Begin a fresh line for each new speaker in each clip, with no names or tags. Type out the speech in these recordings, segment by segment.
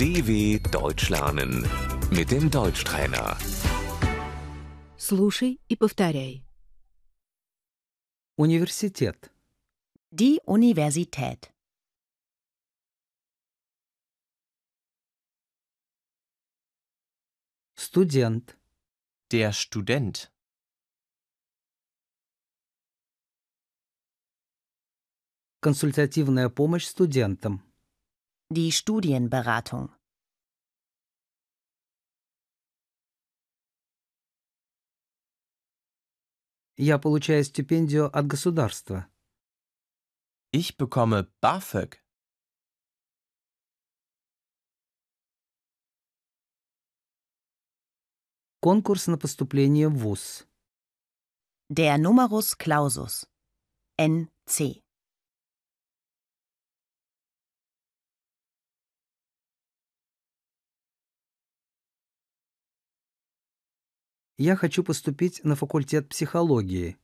DW Deutsch lernen mit dem Deutschtrainer.
Слушай и повторяй.
Университет.
Die Universität.
Студент.
Der Student.
Консультативная помощь студентам.
Die Studienberatung.
Я получаю стипендию от государства.
Ich bekomme BAföG.
Конкурс на поступление в ВУЗ.
Der Numerus Clausus. NC.
Я хочу поступить на факультет психологии.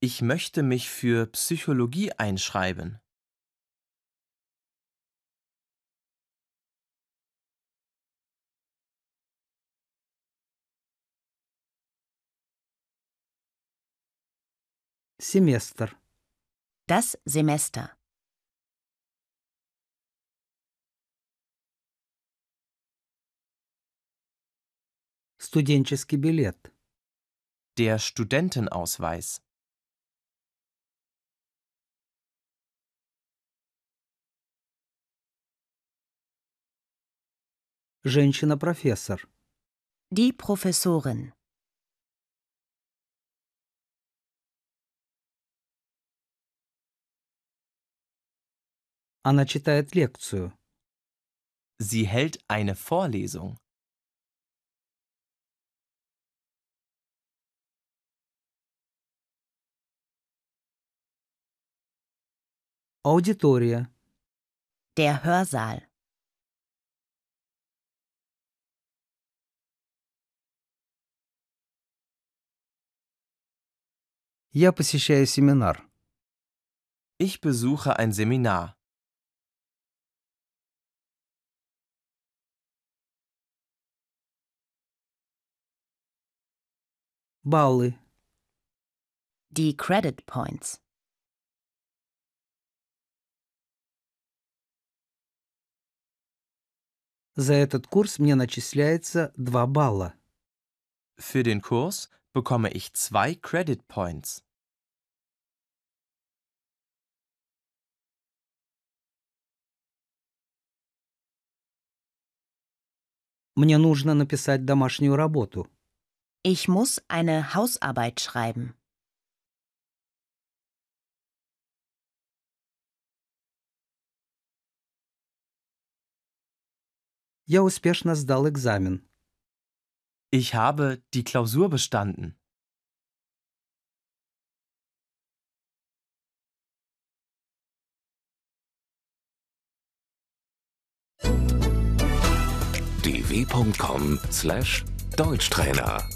Ich möchte mich für Psychologie einschreiben.
Семестр.
Das Semester.
Студенческий билет.
Der Studentenausweis.
Женщина-профессор.
Die Professorin.
Она читает лекцию.
Sie hält eine Vorlesung.
Аудитория.
Der Hörsaal.
Я посещаю семинар.
Ich besuche ein Seminar.
Баллы.
Die Credit Points.
За этот курс мне начисляется 2 балла.
Für den Kurs bekomme ich zwei Credit Points.
Мне нужно написать домашнюю работу.
Ich muss eine Hausarbeit schreiben.
Я успешно сдал экзамен.
Ich habe die Klausur bestanden.
dw.com/deutschtrainer